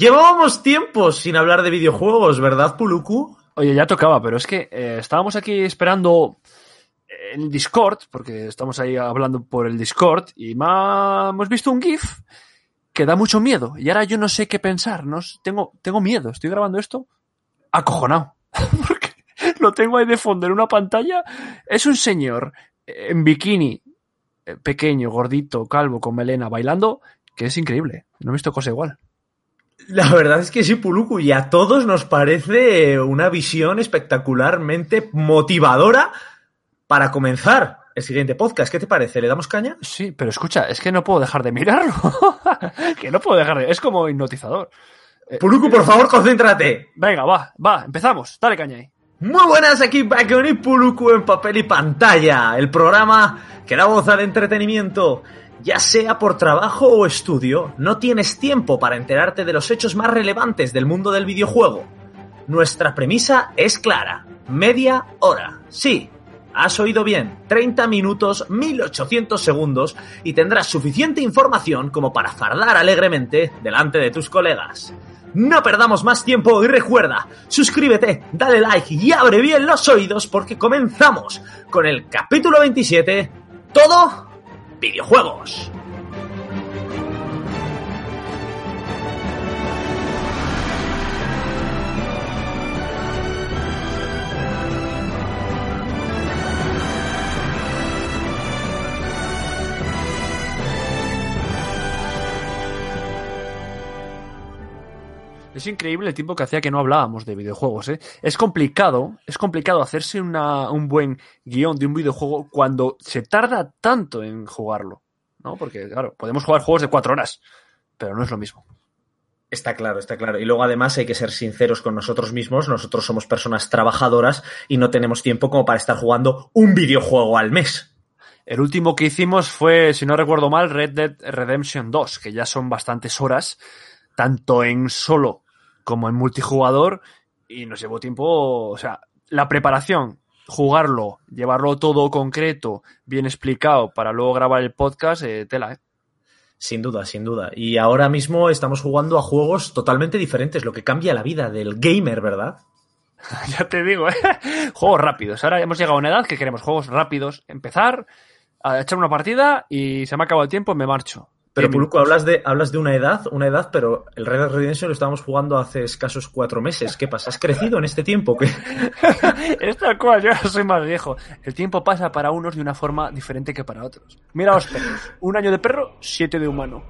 Llevábamos tiempo sin hablar de videojuegos, ¿verdad, Puluku? Oye, ya tocaba, pero es que eh, estábamos aquí esperando en Discord, porque estamos ahí hablando por el Discord, y hemos visto un GIF que da mucho miedo. Y ahora yo no sé qué pensar. Tengo, tengo miedo. Estoy grabando esto acojonado. porque lo tengo ahí de fondo en una pantalla. Es un señor en bikini, eh, pequeño, gordito, calvo, con melena, bailando, que es increíble. No he visto cosa igual. La verdad es que sí, Puluku, y a todos nos parece una visión espectacularmente motivadora para comenzar el siguiente podcast. ¿Qué te parece? ¿Le damos caña? Sí, pero escucha, es que no puedo dejar de mirarlo. que no puedo dejar de... Es como hipnotizador. Puluku, por favor, concéntrate. Venga, va, va, empezamos. Dale caña ahí. Muy buenas, aquí Bacon y Puluku en papel y pantalla. El programa que da voz al entretenimiento. Ya sea por trabajo o estudio, no tienes tiempo para enterarte de los hechos más relevantes del mundo del videojuego. Nuestra premisa es clara. Media hora. Sí, has oído bien. 30 minutos, 1800 segundos y tendrás suficiente información como para fardar alegremente delante de tus colegas. No perdamos más tiempo y recuerda, suscríbete, dale like y abre bien los oídos porque comenzamos con el capítulo 27, todo videojuegos. Es increíble el tiempo que hacía que no hablábamos de videojuegos, ¿eh? Es complicado, es complicado hacerse una, un buen guion de un videojuego cuando se tarda tanto en jugarlo, ¿no? Porque, claro, podemos jugar juegos de cuatro horas, pero no es lo mismo. Está claro, está claro. Y luego además hay que ser sinceros con nosotros mismos. Nosotros somos personas trabajadoras y no tenemos tiempo como para estar jugando un videojuego al mes. El último que hicimos fue, si no recuerdo mal, Red Dead Redemption 2, que ya son bastantes horas, tanto en solo como en multijugador, y nos llevó tiempo, o sea, la preparación, jugarlo, llevarlo todo concreto, bien explicado, para luego grabar el podcast, eh, tela, ¿eh? Sin duda, sin duda. Y ahora mismo estamos jugando a juegos totalmente diferentes, lo que cambia la vida del gamer, ¿verdad? ya te digo, ¿eh? Juegos rápidos. Ahora hemos llegado a una edad que queremos juegos rápidos. Empezar, a echar una partida y se me ha acabado el tiempo, me marcho. Pero Puluco, hablas de, hablas de una edad, una edad, pero el Red Dead Redemption lo estábamos jugando hace escasos cuatro meses. ¿Qué pasa? ¿Has crecido en este tiempo? Es tal cual, yo soy más viejo. El tiempo pasa para unos de una forma diferente que para otros. Mira los perros. Un año de perro, siete de humano.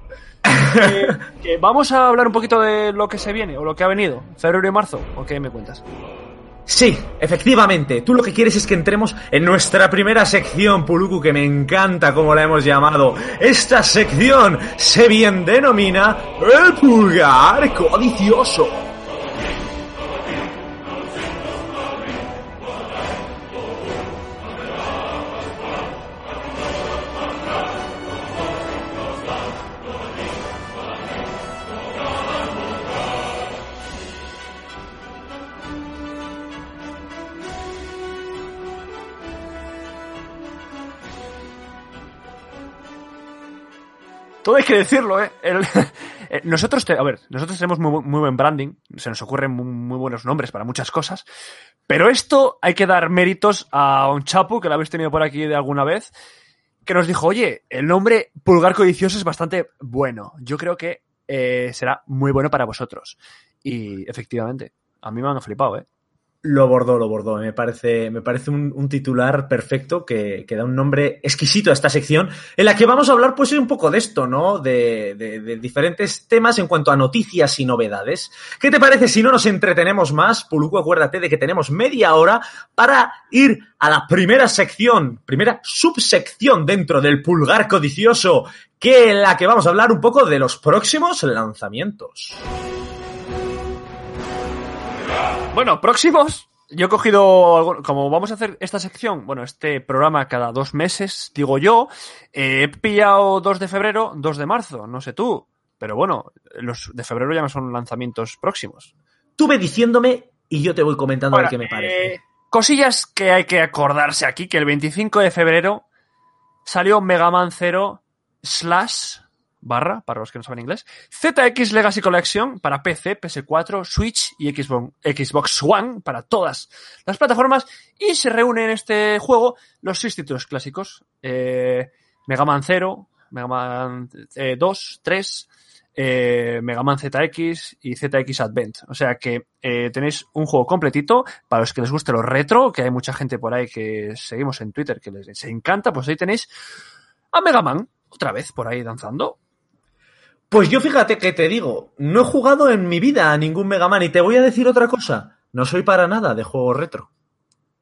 Eh, vamos a hablar un poquito de lo que se viene o lo que ha venido. Febrero y marzo. ¿O qué me cuentas? Sí, efectivamente. Tú lo que quieres es que entremos en nuestra primera sección, Puluku, que me encanta como la hemos llamado. Esta sección se bien denomina el pulgar codicioso. Todo hay que decirlo, ¿eh? Eh, nosotros, a ver, nosotros tenemos muy, muy buen branding, se nos ocurren muy, muy buenos nombres para muchas cosas, pero esto hay que dar méritos a un chapu que lo habéis tenido por aquí de alguna vez, que nos dijo, oye, el nombre Pulgar Codicioso es bastante bueno. Yo creo que eh, será muy bueno para vosotros. Y efectivamente, a mí me han flipado, ¿eh? Lo bordó, lo bordó. Me parece, me parece un, titular perfecto que, da un nombre exquisito a esta sección, en la que vamos a hablar, pues, un poco de esto, ¿no? De, de- de diferentes temas en cuanto a noticias y novedades. ¿Qué te parece si no nos entretenemos más? Puluco, acuérdate de que tenemos media hora para ir a la primera sección, primera subsección dentro del pulgar codicioso, que en la que vamos a hablar un poco de los próximos lanzamientos. Bueno, próximos. Yo he cogido, como vamos a hacer esta sección, bueno, este programa cada dos meses, digo yo, eh, he pillado 2 de febrero, 2 de marzo, no sé tú, pero bueno, los de febrero ya no son lanzamientos próximos. Tú ve diciéndome y yo te voy comentando Bueno, el que me parece. eh, cosillas que hay que acordarse aquí, que el 25 de febrero salió Mega Man 0 slash barra, para los que no saben inglés, ZX Legacy Collection para PC, PS4, Switch y Xbox, One para todas las plataformas y se reúnen en este juego los seis títulos clásicos, eh, Mega Man 0, Mega Man eh, 2, 3, eh, Mega Man ZX y ZX Advent. O sea que eh, tenéis un juego completito para los que les guste lo retro, que hay mucha gente por ahí que seguimos en Twitter que les encanta, pues ahí tenéis a Mega Man, otra vez por ahí danzando. Pues yo fíjate que te digo, no he jugado en mi vida a ningún Mega Man y te voy a decir otra cosa, no soy para nada de juego retro.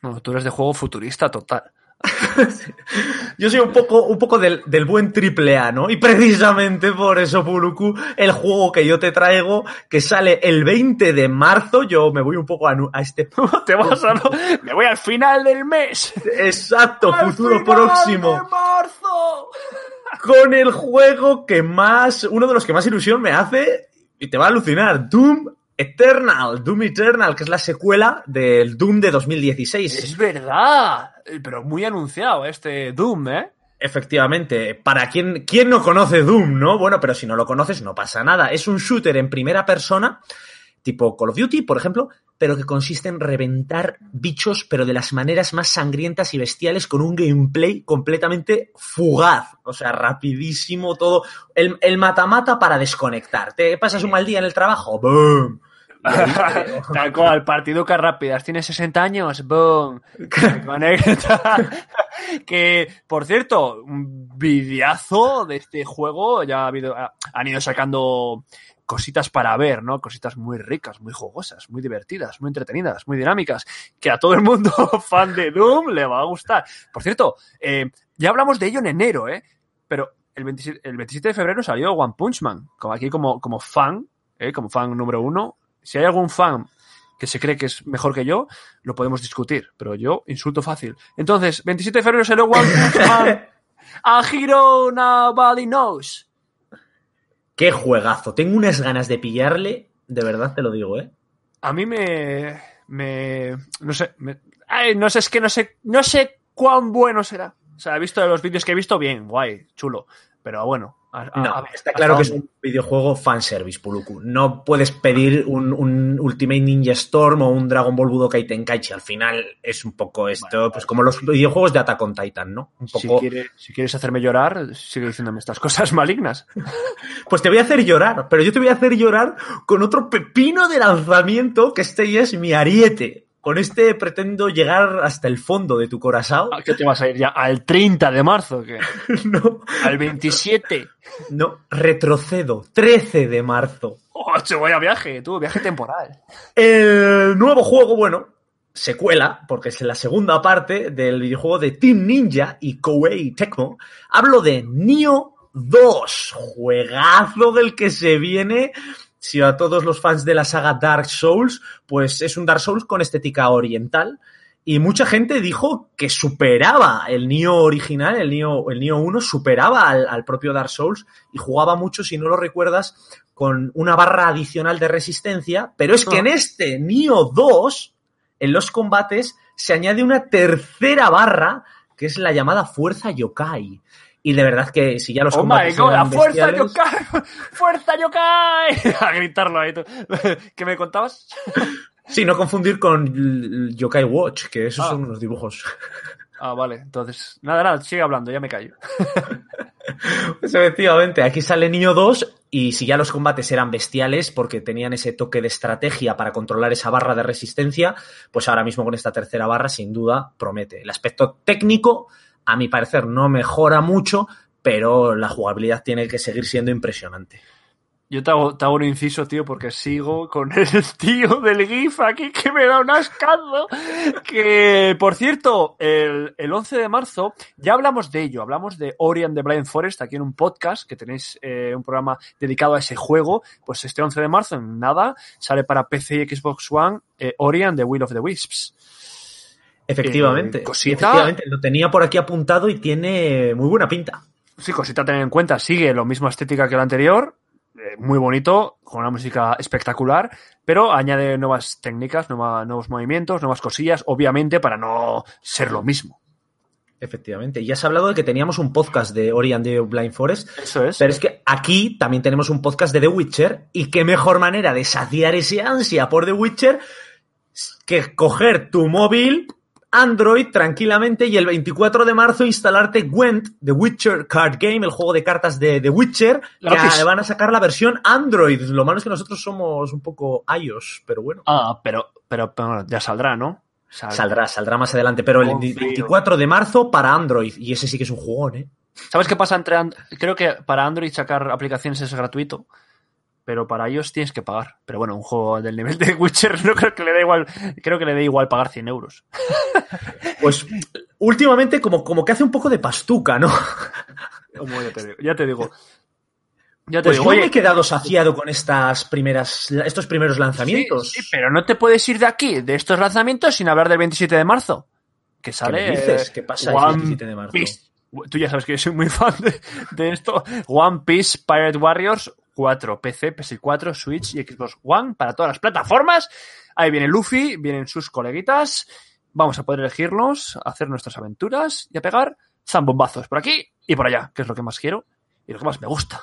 No, tú eres de juego futurista total. Yo soy un poco, un poco del, del, buen triple A, ¿no? Y precisamente por eso, Puluku, el juego que yo te traigo, que sale el 20 de marzo, yo me voy un poco a, a este... te vas a... me voy al final del mes. Exacto, futuro próximo. De marzo. Con el juego que más, uno de los que más ilusión me hace, y te va a alucinar, Doom Eternal, Doom Eternal, que es la secuela del Doom de 2016. Es verdad, pero muy anunciado este Doom, ¿eh? Efectivamente, para quien, ¿quién no conoce Doom, ¿no? Bueno, pero si no lo conoces no pasa nada. Es un shooter en primera persona, tipo Call of Duty, por ejemplo, pero que consiste en reventar bichos, pero de las maneras más sangrientas y bestiales, con un gameplay completamente fugaz. O sea, rapidísimo todo. El mata-mata para desconectar. ¿Te pasas un mal día en el trabajo? ¡Boom! Tal cual, partiducas rápidas. Tiene 60 años, boom. Conecta. que, por cierto, un videazo de este juego. Ya ha habido, han ido sacando cositas para ver, ¿no? Cositas muy ricas, muy jugosas, muy divertidas, muy entretenidas, muy dinámicas, que a todo el mundo fan de Doom le va a gustar. Por cierto, eh, ya hablamos de ello en enero, ¿eh? Pero el 27, el 27 de febrero salió One Punch Man, como aquí como, como fan, ¿eh? como fan número uno, si hay algún fan que se cree que es mejor que yo, lo podemos discutir, pero yo insulto fácil. Entonces, 27 de febrero salió One Punch Man. A Hero Nobody Knows. Qué juegazo. Tengo unas ganas de pillarle, de verdad te lo digo, ¿eh? A mí me. me no sé. Ay, no sé, es que no sé. No sé cuán bueno será. O sea, he visto los vídeos que he visto, bien, guay, chulo. Pero bueno, a, a, no, está claro que es un videojuego fanservice, Puluku. No puedes pedir un, un, Ultimate Ninja Storm o un Dragon Ball Budokai Tenkaichi. Al final es un poco esto, bueno, pues como los videojuegos de Attack on Titan, ¿no? Un poco... si, quiere, si, quieres hacerme llorar, sigue diciéndome estas cosas malignas. pues te voy a hacer llorar, pero yo te voy a hacer llorar con otro pepino de lanzamiento que este ya es mi ariete. Con este pretendo llegar hasta el fondo de tu corazón. ¿A qué te vas a ir ya? ¿Al 30 de marzo? ¿qué? no. ¿Al 27? No, retrocedo. 13 de marzo. ¡Oh, vaya viaje! Tú, viaje temporal. El nuevo juego, bueno, secuela, porque es la segunda parte del videojuego de Team Ninja y Koei Tecmo. Hablo de Nioh 2, juegazo del que se viene si a todos los fans de la saga Dark Souls, pues es un Dark Souls con estética oriental. Y mucha gente dijo que superaba el Nioh original, el Nioh, el Nioh 1, superaba al, al, propio Dark Souls y jugaba mucho, si no lo recuerdas, con una barra adicional de resistencia. Pero es que en este Nioh 2, en los combates, se añade una tercera barra, que es la llamada Fuerza Yokai. Y de verdad que si ya los oh combates my God, eran ¡Fuerza Yokai! ¡Fuerza Yokai! A gritarlo ahí. tú. ¿Qué me contabas? Sí, no confundir con Yokai Watch, que esos Ah. son unos dibujos. Ah, vale. Entonces, nada, nada, sigue hablando, ya me callo. Pues efectivamente, aquí sale Niño 2 y si ya los combates eran bestiales porque tenían ese toque de estrategia para controlar esa barra de resistencia, pues ahora mismo con esta tercera barra sin duda promete. El aspecto técnico, a mi parecer, no mejora mucho, pero la jugabilidad tiene que seguir siendo impresionante. Yo te hago, un inciso, tío, porque sigo con el tío del GIF aquí que me da un ascazo. Que, por cierto, el, el 11 de marzo ya hablamos de ello. Hablamos de Ori and the Blind Forest aquí en un podcast, que tenéis eh, un programa dedicado a ese juego. Pues este 11 de marzo, en nada, sale para PC y Xbox One eh, the Will of the Wisps. Efectivamente, Eh, cosita. efectivamente, lo tenía por aquí apuntado y tiene muy buena pinta. Sí, cosita a tener en cuenta. Sigue lo mismo estética que el anterior. eh, muy bonito, con una música espectacular, pero añade nuevas técnicas, nueva- nuevos movimientos, nuevas cosillas, obviamente para no ser lo mismo. Efectivamente. Ya has hablado de que teníamos un podcast de Ori and the Blind Forest. Eso es. Pero es que aquí también tenemos un podcast de The Witcher. Y qué mejor manera de saciar ese ansia por The Witcher que coger tu móvil Android tranquilamente y el 24 de marzo instalarte Gwent, The Witcher Card Game, el juego de cartas de The Witcher, que van a sacar la versión Android. Lo malo es que nosotros somos un poco iOS, pero bueno. Ah, pero, pero, pero bueno, ya saldrá, ¿no? Sal- Saldrá, saldrá más adelante, pero el Confío. 24 de marzo para Android. Y ese sí que es un jugón, ¿eh? ¿Sabes qué pasa entre And- Creo que para Android sacar aplicaciones es gratuito, pero para iOS tienes que pagar. Pero bueno, un juego del nivel de Witcher no creo que le dé igual, creo que le dé igual pagar 100 euros. Pues últimamente como, como que hace un poco de pastuca, ¿no? Como ya te digo. Ya te digo. Ya te Pues digo, yo oye, me he quedado saciado con estas primeras, estos primeros lanzamientos. Sí, sí, pero no te puedes ir de aquí, de estos lanzamientos, sin hablar del 27 de marzo. Que ¿Qué sale. me dices? ¿Qué pasa el One 27 de marzo? Piece. Tú ya sabes que yo soy muy fan de, de esto. One Piece Pirate Warriors 4, PC, PS4, Switch y Xbox One para todas las plataformas. Ahí viene Luffy, vienen sus coleguitas. Vamos a poder elegirlos, hacer nuestras aventuras y a pegar zambombazos por aquí y por allá, que es lo que más quiero y lo que más me gusta.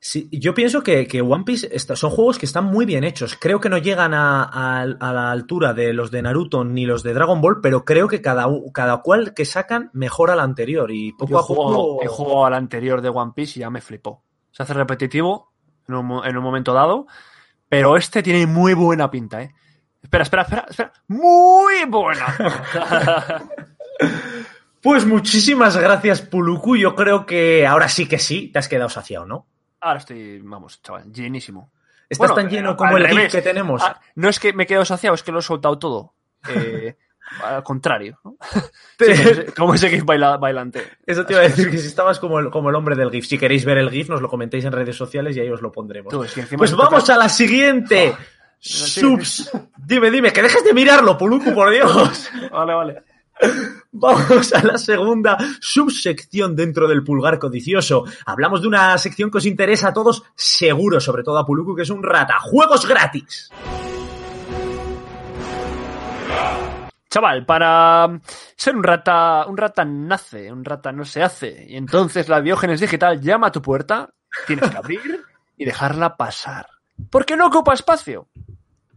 Sí, yo pienso que, que One Piece está- son juegos que están muy bien hechos. Creo que no llegan a, a- a la altura de los de Naruto ni los de Dragon Ball, pero creo que cada, cada cual que sacan mejora al anterior. Y poco Yo a poco. he jugado al anterior de One Piece y ya me flipó. Se hace repetitivo en un, mo- en un momento dado, pero este tiene muy buena pinta, ¿eh? Espera, espera, espera, espera. Muy buena. Pues muchísimas gracias, Puluku. Yo creo que ahora sí que sí, te has quedado saciado, ¿no? Ahora estoy, vamos, chaval, llenísimo. Estás Bueno, tan lleno eh, como el revés. que tenemos. Ah, no es que me quedo saciado, es que lo he soltado todo. Eh, al contrario. ¿no? Te- Sí, como ese- como ese GIF baila- bailante. Eso te iba a decir que si estabas como el, como el hombre del GIF. Si queréis ver el GIF, nos lo comentéis en redes sociales y ahí os lo pondremos. Tú, es que encima Pues toca- vamos a la siguiente. Subs. Dime, dime, que dejes de mirarlo, Puluku, por Dios. Vale, vale. Vamos a la segunda subsección dentro del pulgar codicioso. Hablamos de una sección que os interesa a todos, seguro, sobre todo a Puluku, que es un rata. Juegos gratis. Chaval, para ser un rata, un rata nace, un rata no se hace. Y entonces la Diógenes digital llama a tu puerta, tienes que abrir y dejarla pasar. Porque no ocupa espacio.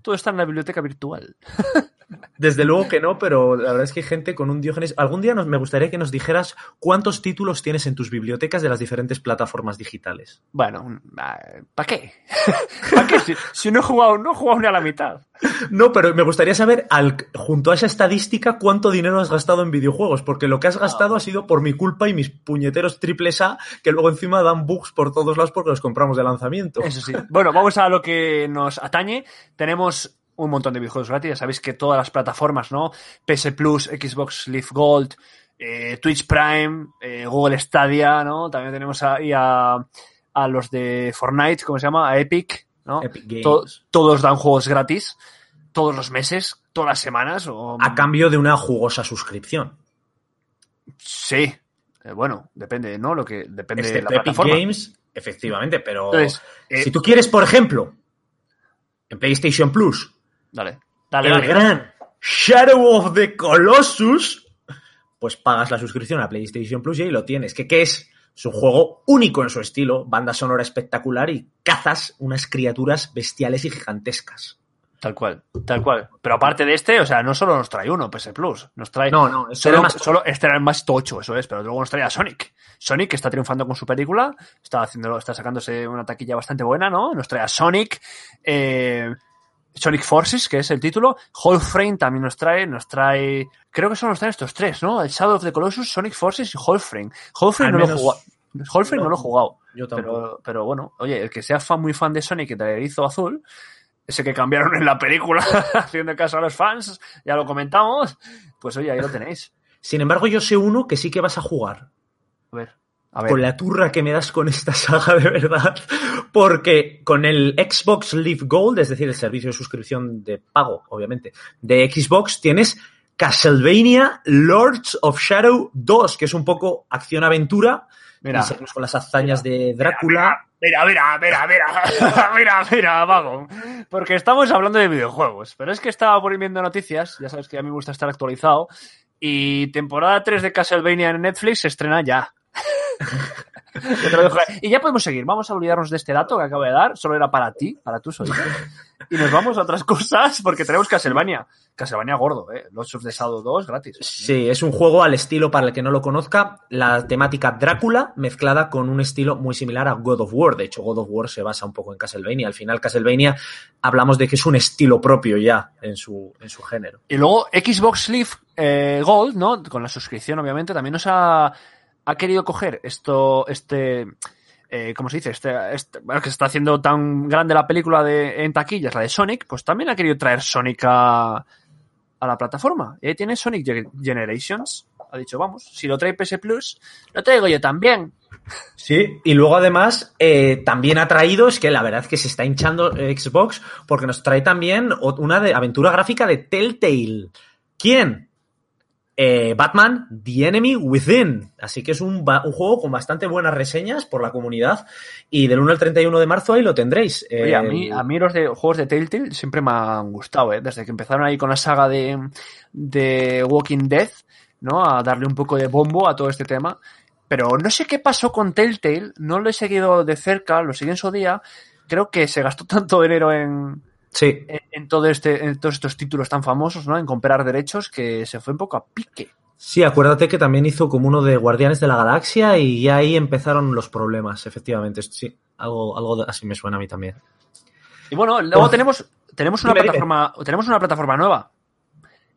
Todo está en la biblioteca virtual. Desde luego que no, pero la verdad es que hay gente con un Diógenes. Algún día nos, me gustaría que nos dijeras cuántos títulos tienes en tus bibliotecas de las diferentes plataformas digitales. Bueno, ¿para qué? ¿Para qué? Si, si no he jugado, no he jugado ni a la mitad. No, pero me gustaría saber, al, junto a esa estadística, cuánto dinero has gastado en videojuegos, porque lo que has gastado ha sido por mi culpa y mis puñeteros triples A, que luego encima dan bugs por todos lados porque los compramos de lanzamiento. Eso sí. Bueno, vamos a lo que nos atañe. Tenemos un montón de videojuegos gratis. Ya sabéis que todas las plataformas, ¿no? PS Plus, Xbox Live Gold, eh, Twitch Prime, eh, Google Stadia, ¿no? También tenemos ahí a, a los de Fortnite, ¿cómo se llama? A Epic, ¿no? Epic Games. To- todos dan juegos gratis, todos los meses, todas las semanas. O... A cambio de una jugosa suscripción. Sí. Eh, bueno, depende, ¿no? Lo que depende de la Epic plataforma. Games, efectivamente, pero Entonces, si tú quieres, por ejemplo, en PlayStation Plus, Dale, dale, el dale. gran Shadow of the Colossus, pues pagas la suscripción a PlayStation Plus y ahí lo tienes. ¿Qué, qué es? Es un juego único en su estilo, banda sonora espectacular y cazas unas criaturas bestiales y gigantescas. Tal cual, tal cual. Pero aparte de este, o sea, no solo nos trae uno, PS Plus, nos trae. No, no, eso solo, era más- solo este era el más tocho, eso es, pero luego nos trae a Sonic. Sonic, que está triunfando con su película, está haciéndolo, está sacándose una taquilla bastante buena, ¿no? Nos trae a Sonic, eh, Sonic Forces, que es el título. Frame también nos trae, nos trae. Creo que solo nos traen estos tres, ¿no? El Shadow of the Colossus, Sonic Forces y Frame. Frame no lo he jugado. Frame no lo he jugado. Yo tampoco. Pero, pero bueno, oye, el que sea fan, muy fan de Sonic y del erizo azul, ese que cambiaron en la película, haciendo caso a los fans, ya lo comentamos, pues oye, ahí lo tenéis. Sin embargo, yo sé uno que sí que vas a jugar. A ver, a ver. Con la turra que me das con esta saga de verdad. Porque con el Xbox Live Gold, es decir, el servicio de suscripción de pago, obviamente, de Xbox, tienes Castlevania Lords of Shadow 2, que es un poco acción-aventura. Mira. Y con las hazañas de Drácula. Mira, mira, mira, mira, mira, mira, vago. Porque estamos hablando de videojuegos, pero es que estaba por ir viendo noticias, ya sabes que a mí me gusta estar actualizado, Y temporada 3 de Castlevania en Netflix se estrena ya. Y ya podemos seguir. Vamos a olvidarnos de este dato que acabo de dar. Solo era para ti, para tú solito. Y nos vamos a otras cosas porque tenemos Castlevania. Castlevania gordo, ¿eh? Los of the Shadow 2 gratis. Sí, es un juego al estilo, para el que no lo conozca, la temática Drácula mezclada con un estilo muy similar a God of War. De hecho, God of War se basa un poco en Castlevania. Al final, Castlevania hablamos de que es un estilo propio ya en su, en su género. Y luego Xbox Live eh, Gold, ¿no? Con la suscripción, obviamente, también nos ha, ha querido coger esto, este, eh, ¿cómo se dice? Este, este- que se está haciendo tan grande la película de, en taquillas, la de Sonic, pues también ha querido traer Sonic a, a la plataforma. Y ahí tiene Sonic Ge- Generations. Ha dicho, vamos, si lo trae PS Plus, lo traigo yo también. Sí, y luego además eh, también ha traído, es que la verdad es que se está hinchando Xbox porque nos trae también una de, aventura gráfica de Telltale. ¿Quién? Eh, Batman, The Enemy Within. Así que es un, un juego con bastante buenas reseñas por la comunidad y del 1 al 31 de marzo ahí lo tendréis. Oye, a Eh, mí, a mí los de, juegos de Telltale siempre me han gustado, ¿eh? Desde que empezaron ahí con la saga de, de Walking Dead, ¿no? A darle un poco de bombo a todo este tema. Pero no sé qué pasó con Telltale, no lo he seguido de cerca, lo seguí en su día. Creo que se gastó tanto dinero en, Sí, en, en todo este, en todos estos títulos tan famosos, ¿no? En comprar derechos que se fue un poco a pique. sí, acuérdate que también hizo como uno de Guardianes de la Galaxia y ya ahí empezaron los problemas, efectivamente. Sí, algo, algo así me suena a mí también. Y bueno, luego Uf. tenemos, tenemos una Dime, dime. plataforma, tenemos una plataforma nueva.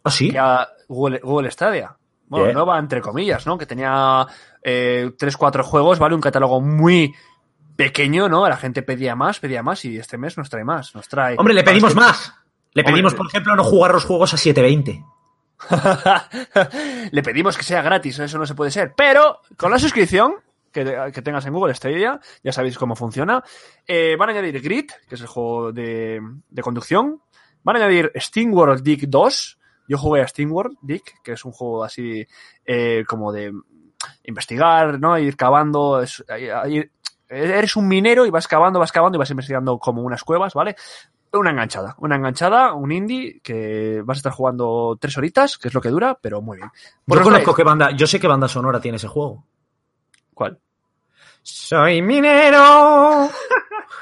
¿Ah, sí? que a Google, Google Stadia. Bueno, Bien. nueva entre comillas, ¿no? Que tenía eh, 3-4 juegos, ¿vale? Un catálogo muy pequeño, ¿no? La gente pedía más, pedía más y este mes nos trae más. Nos trae. Hombre, le pedimos más. Le Hombre, pedimos, por ejemplo, no jugar los juegos a 720. le pedimos que sea gratis, eso no se puede ser. Pero con la suscripción que, que tengas en Google Stadia, ya sabéis cómo funciona, eh, van a añadir Grid, que es el juego de, de conducción. Van a añadir SteamWorld Dig 2. Yo jugué a SteamWorld Dig, que es un juego así eh, como de investigar, ¿no? Ir cavando. es- ir- eres un minero y vas cavando, vas cavando y vas investigando como unas cuevas, ¿vale? Una enganchada, una enganchada, un indie que vas a estar jugando tres horitas, que es lo que dura, pero muy bien. Pues Yo conozco qué banda, yo sé qué banda sonora tiene ese juego. ¿Cuál? Soy minero.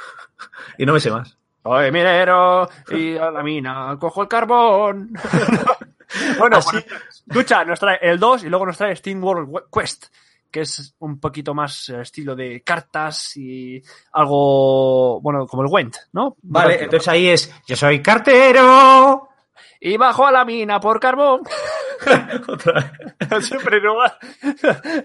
y no me sé más. Soy minero y a la mina cojo el carbón. bueno, Así pues, escucha, nos trae el 2 y luego nos trae Steam World Quest, que es un poquito más eh, estilo de cartas y algo, bueno, como el Went, ¿no? Vale, entonces ahí es, yo soy cartero. Y bajo a la mina por carbón. Otra vez. Siempre no va.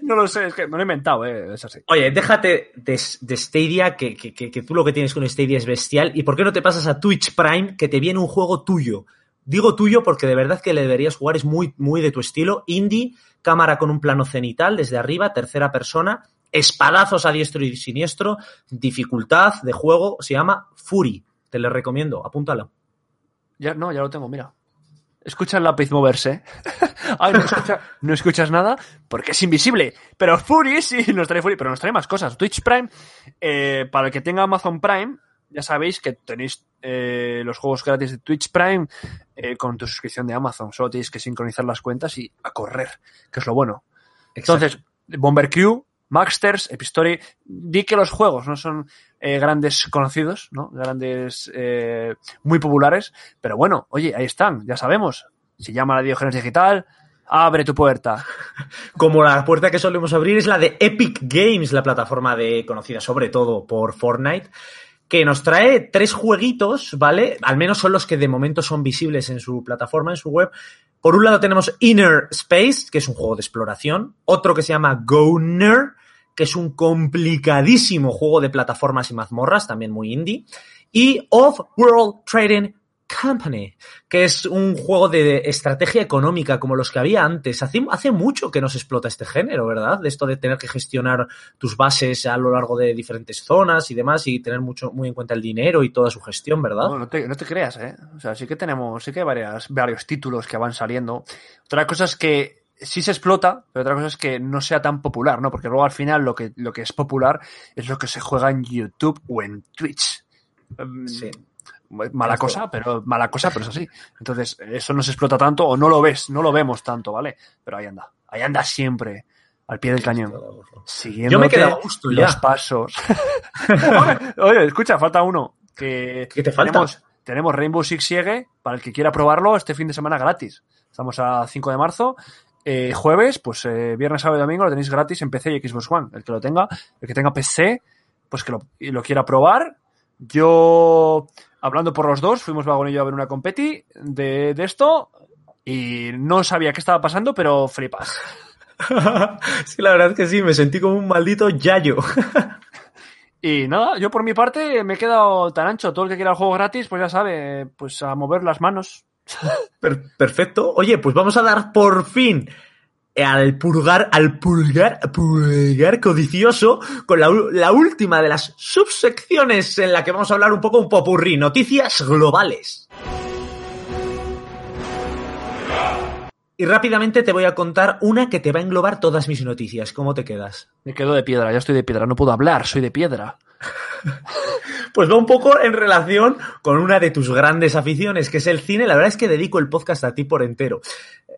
No lo sé, es que me lo he inventado, eh, es así. Oye, déjate de, de Stadia, que, que, que, que tú lo que tienes con Stadia es bestial. ¿Y por qué no te pasas a Twitch Prime, que te viene un juego tuyo? Digo tuyo porque de verdad que le deberías jugar, es muy, muy de tu estilo. Indie, cámara con un plano cenital desde arriba, tercera persona, espadazos a diestro y siniestro, dificultad de juego, se llama Fury. Te lo recomiendo, apúntalo. Ya, no, ya lo tengo, mira. Escucha el lápiz moverse. Ay, no, escucha- no escuchas nada porque es invisible. Pero Fury sí nos trae Fury, pero nos trae más cosas. Twitch Prime, eh, para el que tenga Amazon Prime, ya sabéis que tenéis eh, los juegos gratis de Twitch Prime eh, con tu suscripción de Amazon. Solo tenéis que sincronizar las cuentas y a correr, que es lo bueno. Entonces, Bomber Crew, Maxters, Epistory, di que los juegos no son eh, grandes conocidos, ¿no? Grandes, muy populares, pero bueno, oye, ahí están, ya sabemos. Si llama la Diogenes Digital, abre tu puerta. Como la puerta que solemos abrir es la de Epic Games, la plataforma de conocida sobre todo por Fortnite, que nos trae tres jueguitos, ¿vale? Al menos son los que de momento son visibles en su plataforma, en su web. Por un lado tenemos Inner Space, que es un juego de exploración, otro que se llama Goner, que es un complicadísimo juego de plataformas y mazmorras, también muy indie, y Off World Trading Company, que es un juego de estrategia económica como los que había antes. Hace, hace mucho que no se explota este género, ¿verdad? De esto de tener que gestionar tus bases a lo largo de diferentes zonas y demás y tener mucho, muy en cuenta el dinero y toda su gestión, ¿verdad? No, no, te, no te creas, ¿eh? O sea, sí que tenemos, sí que hay varias, varios títulos que van saliendo. Otra cosa es que sí se explota, pero otra cosa es que no sea tan popular, ¿no? Porque luego al final lo que, lo que es popular es lo que se juega en YouTube o en Twitch. Mm, Sí. Mala cosa, pero mala cosa, pero es así. Entonces, eso no se explota tanto o no lo ves, no lo vemos tanto, ¿vale? Pero ahí anda. Ahí anda siempre, al pie del cañón. Siguiendo Yo me he quedado a gusto los ya. pasos. oye, oye, escucha, falta uno. Que ¿Qué te falta? Tenemos, tenemos Rainbow Six Siege para el que quiera probarlo este fin de semana gratis. Estamos a 5 de marzo. Eh, jueves, pues eh, viernes, sábado y domingo lo tenéis gratis en PC y Xbox One. El que lo tenga, el que tenga PC, pues que lo, y lo quiera probar. Yo, hablando por los dos, fuimos Vagón y yo a ver una competi de, de esto y no sabía qué estaba pasando, pero flipas. sí, la verdad es que sí, me sentí como un maldito yayo. Y nada, yo por mi parte me he quedado tan ancho. Todo el que quiera el juego gratis, pues ya sabe, pues a mover las manos. Per- perfecto. Oye, pues vamos a dar por fin al pulgar, al pulgar, pulgar codicioso con la última de las subsecciones en la que vamos a hablar un poco un popurrí, noticias globales. Y rápidamente te voy a contar una que te va a englobar todas mis noticias. ¿Cómo te quedas? Me quedo de piedra, ya estoy de piedra, no puedo hablar, soy de piedra. Pues va un poco en relación con una de tus grandes aficiones, que es el cine. La verdad es que dedico el podcast a ti por entero.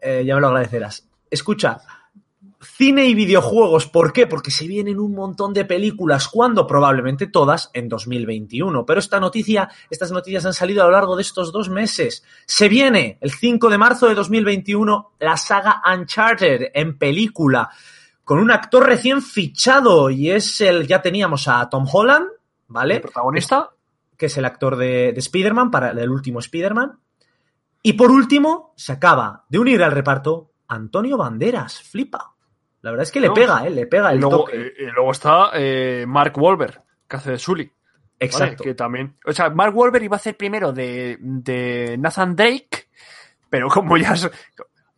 Eh, ya me lo agradecerás. Escucha, cine y videojuegos, ¿por qué? Porque se vienen un montón de películas, cuando probablemente todas en 2021. Pero esta noticia, estas noticias han salido a lo largo de estos dos meses. Se viene el 5 de marzo de 2021 la saga Uncharted en película con un actor recién fichado y es el, ya teníamos a Tom Holland, ¿vale? ¿El protagonista? que es el actor de, de Spider-Man, para el último Spider-Man. Y por último, se acaba de unir al reparto Antonio Banderas. Flipa. La verdad es que le pega, ¿eh? Le pega Y el luego, toque. eh, y luego está eh, Mark Wahlberg, que hace de Sully. ¿vale? Exacto. Que también. O sea, Mark Wahlberg iba a hacer primero de, de Nathan Drake, pero como ya. es-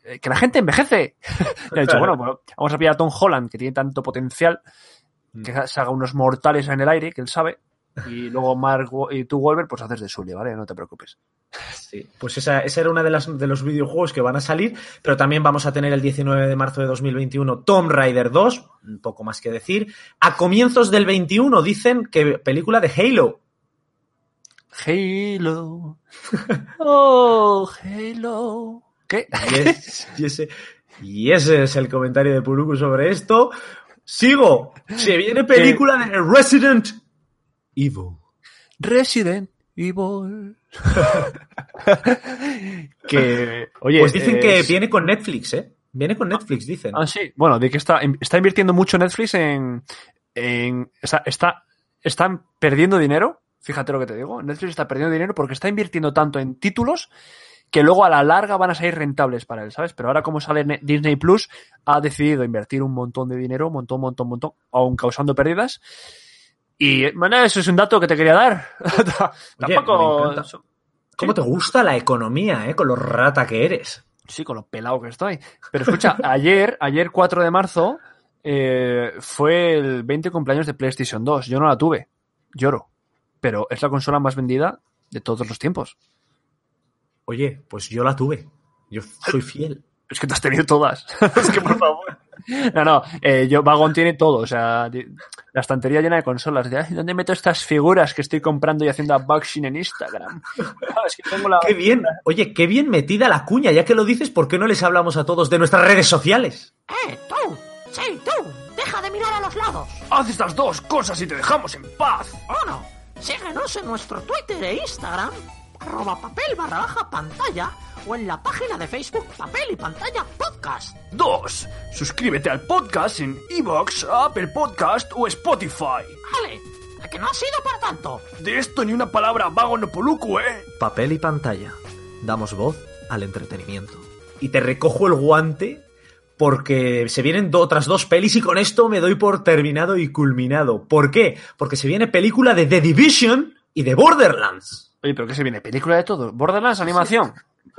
eh, que la gente envejece. Y ha dicho, Claro. bueno, pues vamos a pillar a Tom Holland, que tiene tanto potencial, Mm. que se haga unos mortales en el aire, que él sabe. Y luego Mark y tú, Wahlberg, pues haces de Sully, ¿vale? No te preocupes. Sí, pues esa, esa era una de, las, de los videojuegos que van a salir, pero también vamos a tener el 19 de marzo de 2021 Tomb Raider 2, un poco más que decir. A comienzos del 21 dicen que película de Halo. Halo. Oh, Halo. ¿Qué? Y, es- y ese, y ese es el comentario de Puruku sobre esto. Sigo. Se viene película de Resident Evil. Resident Evil. que, oye, Pues dicen que viene con Netflix, ¿eh? Viene con Netflix, dicen. Ah, sí. Bueno, de que está, está invirtiendo mucho Netflix en. en está, está, están perdiendo dinero. Fíjate lo que te digo. Netflix está perdiendo dinero porque está invirtiendo tanto en títulos que luego a la larga van a salir rentables para él, ¿sabes? Pero ahora como sale Ne- Disney Plus, ha decidido invertir un montón de dinero, un montón, montón, montón, aún causando pérdidas. Y, bueno, eso es un dato que te quería dar. Oye, Tampoco... me. ¿Cómo te gusta la economía, eh? Con lo rata que eres. Sí, con lo pelado que estoy. Pero escucha, ayer, ayer 4 de marzo, eh, fue el 20 cumpleaños de PlayStation 2. Yo no la tuve. Lloro. Pero es la consola más vendida de todos los tiempos. Oye, pues yo la tuve. Yo soy fiel. Es que te has tenido todas. es que por favor. No, no, eh, yo Vagón tiene todo, o sea, la estantería llena de consolas. De, "Ay, ¿Dónde meto estas figuras que estoy comprando y haciendo unboxing en Instagram? Ah, es que tengo la... Qué bien. Oye, qué bien metida la cuña. Ya que lo dices, ¿por qué no les hablamos a todos de nuestras redes sociales? ¡Eh, tú! ¡Sí, tú! ¡Deja de mirar a los lados! Haz estas dos cosas y te dejamos en paz. Uno, síguenos en nuestro Twitter e Instagram, arroba papel barra baja pantalla, o en la página de Facebook Papel y Pantalla Podcast. 2. Suscríbete al podcast en Evox, Apple Podcast o Spotify. Vale, a que no ha sido para tanto. De esto ni una palabra vago no poluco, ¿eh? Papel y pantalla. Damos voz al entretenimiento. Y te recojo el guante porque se vienen do- otras dos pelis y con esto me doy por terminado y culminado. ¿Por qué? Porque se viene película de The Division y de Borderlands. Oye, pero ¿qué se viene? ¿Película de todo? ¿Borderlands animación?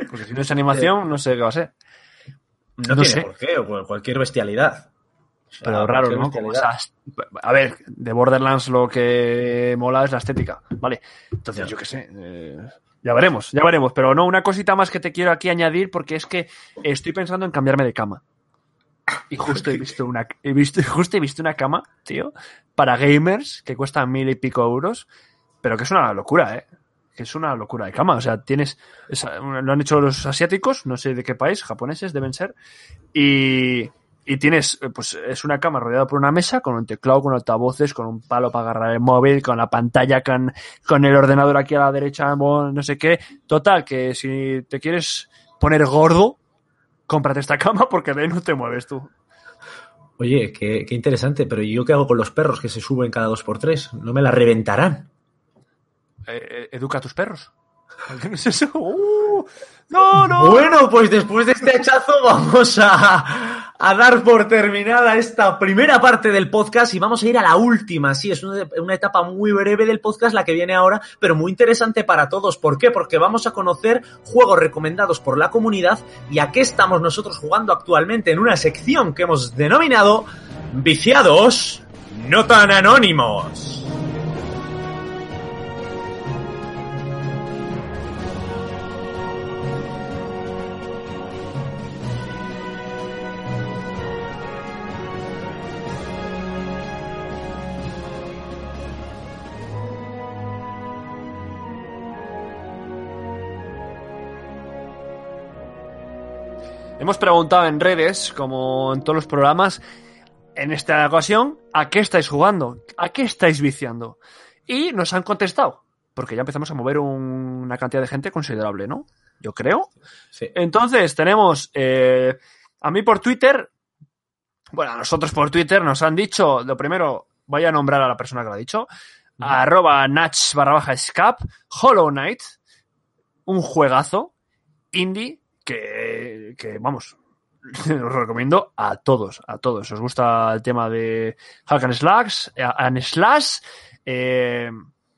Porque si no es animación, no sé qué va a ser. No, No tiene sé. por qué, o cualquier bestialidad. Pero raro, ¿no? Como bestialidad. esas- A ver, de Borderlands lo que mola es la estética, ¿vale? Entonces, Ya. yo qué sé. eh, ya veremos, ya veremos. Pero no, una cosita más que te quiero aquí añadir porque es que estoy pensando en cambiarme de cama. Y justo he visto una, he visto, justo he visto una cama, tío, para gamers que cuesta mil y pico euros, pero que es una locura, ¿eh? Que es una locura de cama. O sea, tienes. esa- lo han hecho los asiáticos, no sé de qué país, japoneses deben ser. Y, y tienes, eh, pues es una cama rodeada por una mesa con un teclado, con altavoces, con un palo para agarrar el móvil, con la pantalla, con, con el ordenador aquí a la derecha, no sé qué. Total, que si te quieres poner gordo, cómprate esta cama porque de ahí no te mueves tú. Oye, qué, qué interesante, pero ¿y yo qué hago con los perros que se suben cada dos por tres? ¿No me la reventarán? Eh, eh, educa a tus perros. ¿Qué no es eso? ¡Uh! no, no. Bueno, pues después de este hachazo vamos a, a dar por terminada esta primera parte del podcast y vamos a ir a la última. Sí, es una, una etapa muy breve del podcast la que viene ahora, pero muy interesante para todos. ¿Por qué? Porque vamos a conocer juegos recomendados por la comunidad y a qué estamos nosotros jugando actualmente en una sección que hemos denominado Viciados no tan anónimos. Hemos preguntado en redes, como en todos los programas, en esta ocasión, ¿a qué estáis jugando? ¿A qué estáis viciando? Y nos han contestado, porque ya empezamos a mover un- una cantidad de gente considerable, ¿no? Yo creo. Sí. Entonces, tenemos eh, a mí por Twitter, bueno, a nosotros por Twitter nos han dicho, lo primero, voy a nombrar a la persona que lo ha dicho, arroba natch barra baja scap, Hollow Knight, un juegazo indie que, que vamos, os recomiendo a todos, a todos. Os gusta el tema de Hack and Slash, eh, and Slash eh,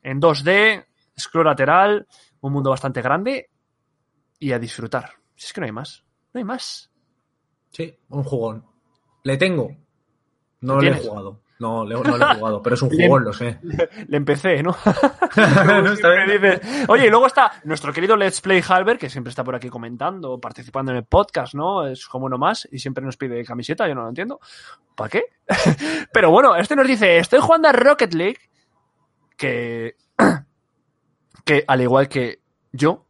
en 2D, scroll lateral, un mundo bastante grande y a disfrutar. Si es que no hay más, no hay más. Sí, un jugón. Le tengo. No ¿Lo le he jugado. No, no le he jugado, pero es un Le- jugón, lo sé. Le empecé, ¿no? No, dices- Oye, y luego está nuestro querido Let's Play Halber, que siempre está por aquí comentando, participando en el podcast, ¿no? Es como uno más y siempre nos pide camiseta, yo no lo entiendo. ¿Para qué? Pero bueno, este nos dice, estoy jugando a Rocket League, que, que al igual que yo,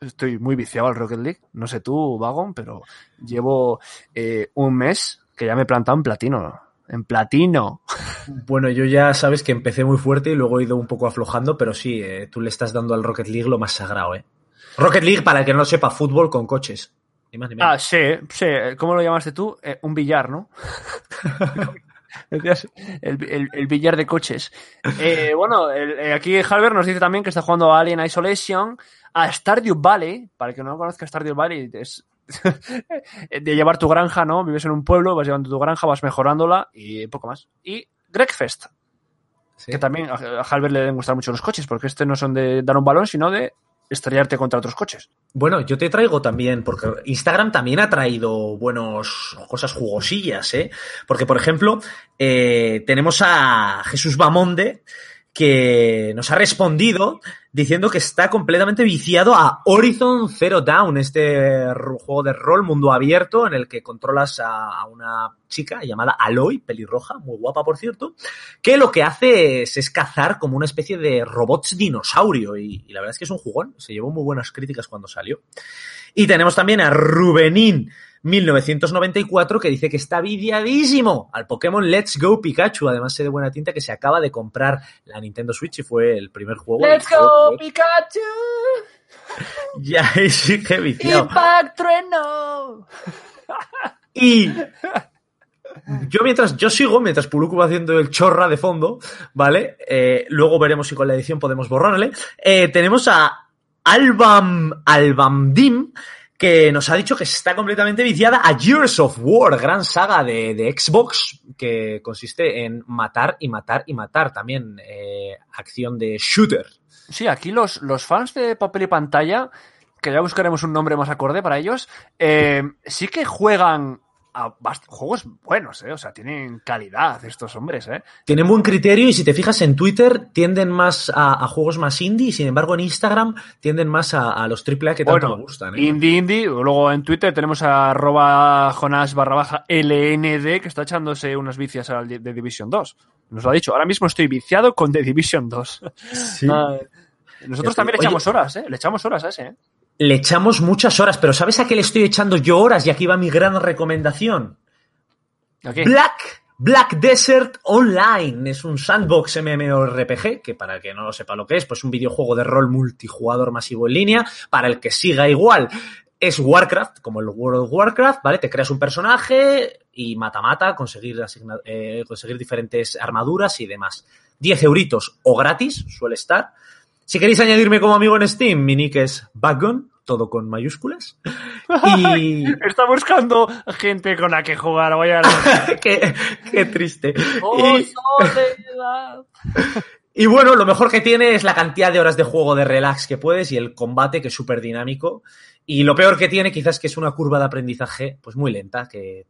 estoy muy viciado al Rocket League. No sé tú, Vagon, pero llevo eh, un mes que ya me he plantado en platino. En platino. Bueno, yo ya sabes que empecé muy fuerte y luego he ido un poco aflojando, pero sí, eh, tú le estás dando al Rocket League lo más sagrado, ¿eh? Rocket League, para el que no lo sepa, fútbol con coches. Ni más ni menos. Ah, sí, sí. ¿Cómo lo llamaste tú? Eh, un billar, ¿no? El, el- el billar de coches. Eh, bueno, el- eh, aquí Halber nos dice también que está jugando a Alien Isolation, a Stardew Valley. Para el que no conozca Stardew Valley, es de llevar tu granja, ¿no? Vives en un pueblo, vas llevando tu granja, vas mejorándola y poco más. Y Gregfest, Sí. que también a a Halber le deben gustar mucho los coches, porque este no son de dar un balón, sino de estrellarte contra otros coches. Bueno, yo te traigo también, porque Instagram también ha traído buenos cosas jugosillas, ¿eh? Porque, por ejemplo, eh, tenemos a Jesús Bamonde, que nos ha respondido diciendo que está completamente viciado a Horizon Zero Dawn, este juego de rol mundo abierto en el que controlas a, a una chica llamada Aloy, pelirroja, muy guapa por cierto, que lo que hace es, es cazar como una especie de robots dinosaurio y, y la verdad es que es un jugón, se llevó muy buenas críticas cuando salió. Y tenemos también a Rubenín 1994 que dice que está viciadísimo al Pokémon Let's Go Pikachu, además sé de buena tinta que se acaba de comprar la Nintendo Switch y fue el primer juego. ¡Let's go. Pikachu! Ya, sí que viciado. ¡Impact Trueno! Y yo mientras yo sigo, mientras Puluku va haciendo el chorra de fondo, ¿vale? Eh, luego veremos si con la edición podemos borrarle. Eh, tenemos a Albam Albamdim, que nos ha dicho que está completamente viciada a Years of War, gran saga de, de Xbox, que consiste en matar y matar y matar. También eh, acción de shooter. Sí, aquí los, los fans de papel y pantalla, que ya buscaremos un nombre más acorde para ellos, eh, sí que juegan a juegos buenos, ¿eh? O sea, tienen calidad estos hombres, ¿eh? Tienen buen criterio y si te fijas en Twitter tienden más a, a juegos más indie y sin embargo en Instagram tienden más a, a los AAA que tanto Bueno, me gustan. ¿eh? Indie Indie, luego en Twitter tenemos a arroba Jonas barra baja LND que está echándose unas vicias al de, Division 2. Nos lo ha dicho, ahora mismo estoy viciado con The Division 2. Sí. Ay. Nosotros también le oye- echamos horas, ¿eh? Le echamos horas a ese, ¿eh? Le echamos muchas horas, pero ¿sabes a qué le estoy echando yo horas? Y aquí va mi gran recomendación. Black, Black Desert Online es un sandbox MMORPG, que para el que no lo sepa lo que es, pues un videojuego de rol multijugador masivo en línea, para el que siga igual. Es Warcraft, como el World of Warcraft, ¿vale? Te creas un personaje y mata-mata, conseguir, eh, conseguir diferentes armaduras y demás. 10 euritos o gratis, suele estar. Si queréis añadirme como amigo en Steam, mi nick es Bagon, todo con mayúsculas. Y... Está buscando gente con la que jugar, vaya. qué, qué triste. Oh, Y- soledad. Y bueno, lo mejor que tiene es la cantidad de horas de juego de relax que puedes y el combate que es súper dinámico. Y lo peor que tiene quizás que es una curva de aprendizaje pues muy lenta, que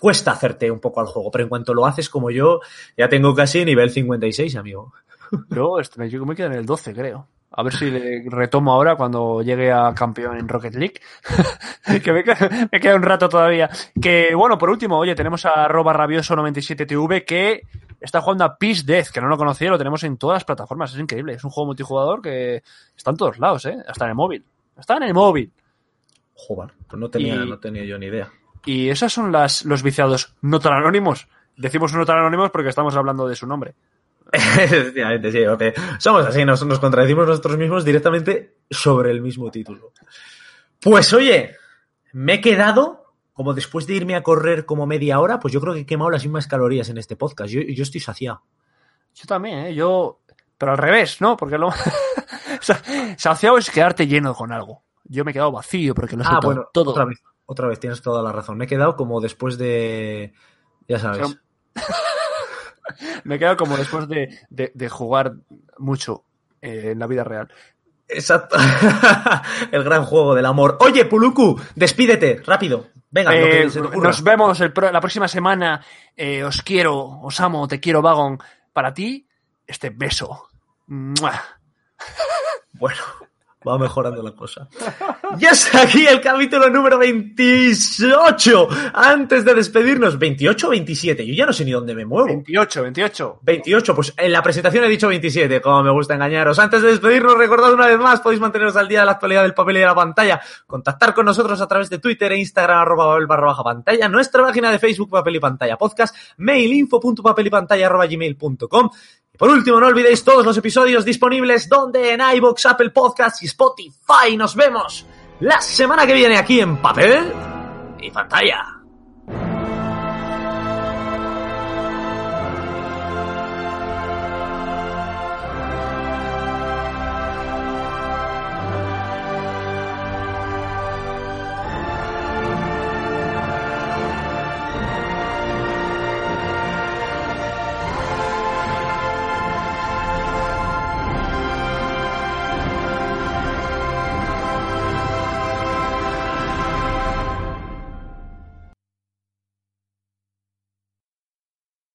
cuesta hacerte un poco al juego, pero en cuanto lo haces como yo, ya tengo casi nivel 56, amigo. Yo, este, yo me quedo en el 12, creo. A ver si le retomo ahora cuando llegue a campeón en Rocket League. que me, queda- me queda un rato todavía. Que, bueno, por último, oye, tenemos a arroba rabioso97tv que está jugando a Peace Death, que no lo conocía, lo tenemos en todas las plataformas. Es increíble. Es un juego multijugador que está en todos lados, ¿eh? Hasta en el móvil. Está en el móvil. Joder, pues no tenía, Y- no tenía yo ni idea. Y esos son las, los viciados no tan anónimos. Decimos no tan anónimos porque estamos hablando de su nombre. Efectivamente, sí. ok. Somos así, nos, nos contradecimos nosotros mismos directamente sobre el mismo título. Pues oye, me he quedado, como después de irme a correr como media hora, pues yo creo que he quemado las mismas calorías en este podcast. Yo, yo estoy saciado. Yo también, ¿eh? Yo... Pero al revés, ¿no? Porque lo... o sea, saciado es quedarte lleno con algo. Yo me he quedado vacío porque lo he Ah, bueno, todo. otra vez, otra vez, tienes toda la razón. Me he quedado como después de... Ya sabes. O sea, Me he quedado como después de, de- de jugar mucho eh, en la vida real. Exacto. el gran juego del amor. Oye, Puluku, despídete, rápido. Venga, lo Eh, que se te ocurra. nos vemos el pro- la próxima semana. Eh, os quiero, os amo, te quiero, Vagon. Para ti, este beso. ¡Mua! Bueno, va mejorando la cosa. Ya está aquí el capítulo número 28. Antes de despedirnos, 28 o 27. Yo ya no sé ni dónde me muevo. 28, 28. 28, pues en la presentación he dicho 27, como me gusta engañaros. Antes de despedirnos, recordad una vez más, podéis manteneros al día de la actualidad del papel y de la pantalla, contactar con nosotros a través de Twitter e Instagram, arroba papel barra baja pantalla, nuestra página de Facebook, papel y pantalla podcast, mail info.papelypantalla arroba gmail.com. Por último, no olvidéis todos los episodios disponibles donde en iVoox, Apple Podcasts y Spotify. Nos vemos la semana que viene aquí en papel y pantalla.